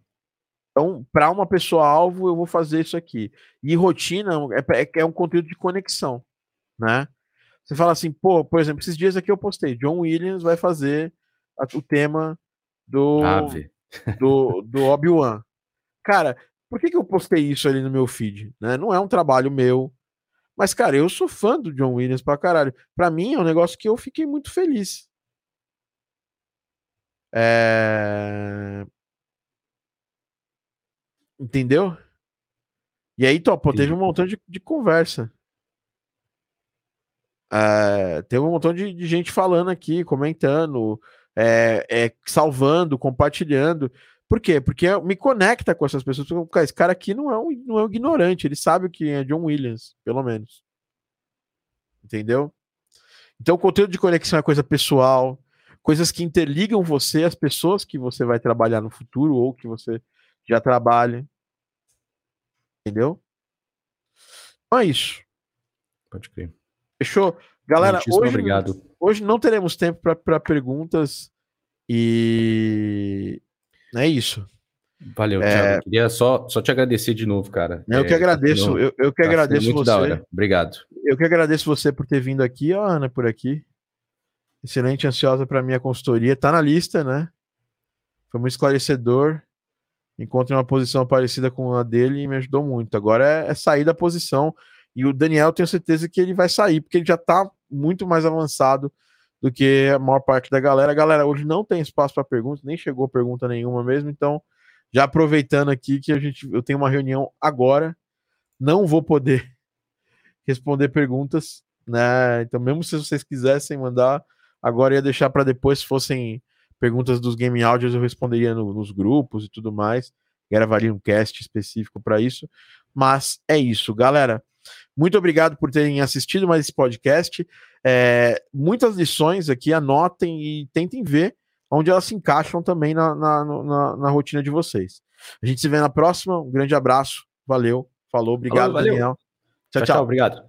Então, para uma pessoa alvo, eu vou fazer isso aqui. E rotina é, é, é um conteúdo de conexão, né? Você fala assim, pô, por exemplo, esses dias aqui eu postei, John Williams vai fazer a, o tema do, do, do Obi-Wan. Cara, por que, que eu postei isso ali no meu feed? Né? Não é um trabalho meu. Mas, cara, eu sou fã do John Williams pra caralho. Pra mim é um negócio que eu fiquei muito feliz. É... Entendeu? E aí, pô, teve um montão de, de conversa. É, teve um montão de, de, gente falando aqui, comentando, é, é, salvando, compartilhando. Por quê? Porque me conecta com essas pessoas. Esse cara aqui não é, um, não é um ignorante, ele sabe o que é John Williams, pelo menos. Entendeu? Então, o conteúdo de conexão é coisa pessoal. coisas que interligam você, as pessoas que você vai trabalhar no futuro ou que você já trabalha. Entendeu? Então é isso. Pode crer. Fechou? Galera, hoje, obrigado. hoje não teremos tempo para perguntas e é isso. Valeu, é... Thiago. Queria só, só te agradecer de novo, cara. Eu é, que agradeço, eu, eu que tá agradeço muito você. Da hora. Obrigado. Eu que agradeço você por ter vindo aqui, ó, Ana, por aqui. Excelente, ansiosa para minha consultoria. Tá na lista, né? Foi muito esclarecedor. Encontrei uma posição parecida com a dele e me ajudou muito. Agora é, é sair da posição. E o Daniel, tenho certeza que ele vai sair, porque ele já tá muito mais avançado do que a maior parte da galera. Galera hoje não tem espaço para perguntas, nem chegou pergunta nenhuma mesmo. Então, já aproveitando aqui que a gente, eu tenho uma reunião agora, não vou poder responder perguntas, né? Então, mesmo se vocês quisessem mandar, agora ia deixar para depois, se fossem perguntas dos game áudios, eu responderia no, nos grupos e tudo mais. Gravaria um cast específico para isso. Mas é isso, galera. Muito obrigado por terem assistido mais esse podcast. É, muitas lições aqui, anotem e tentem ver onde elas se encaixam também na, na, na, na rotina de vocês. A gente se vê na próxima. Um grande abraço. Valeu. Falou. Obrigado, Falou, Daniel. tchau, tchau. tchau obrigado.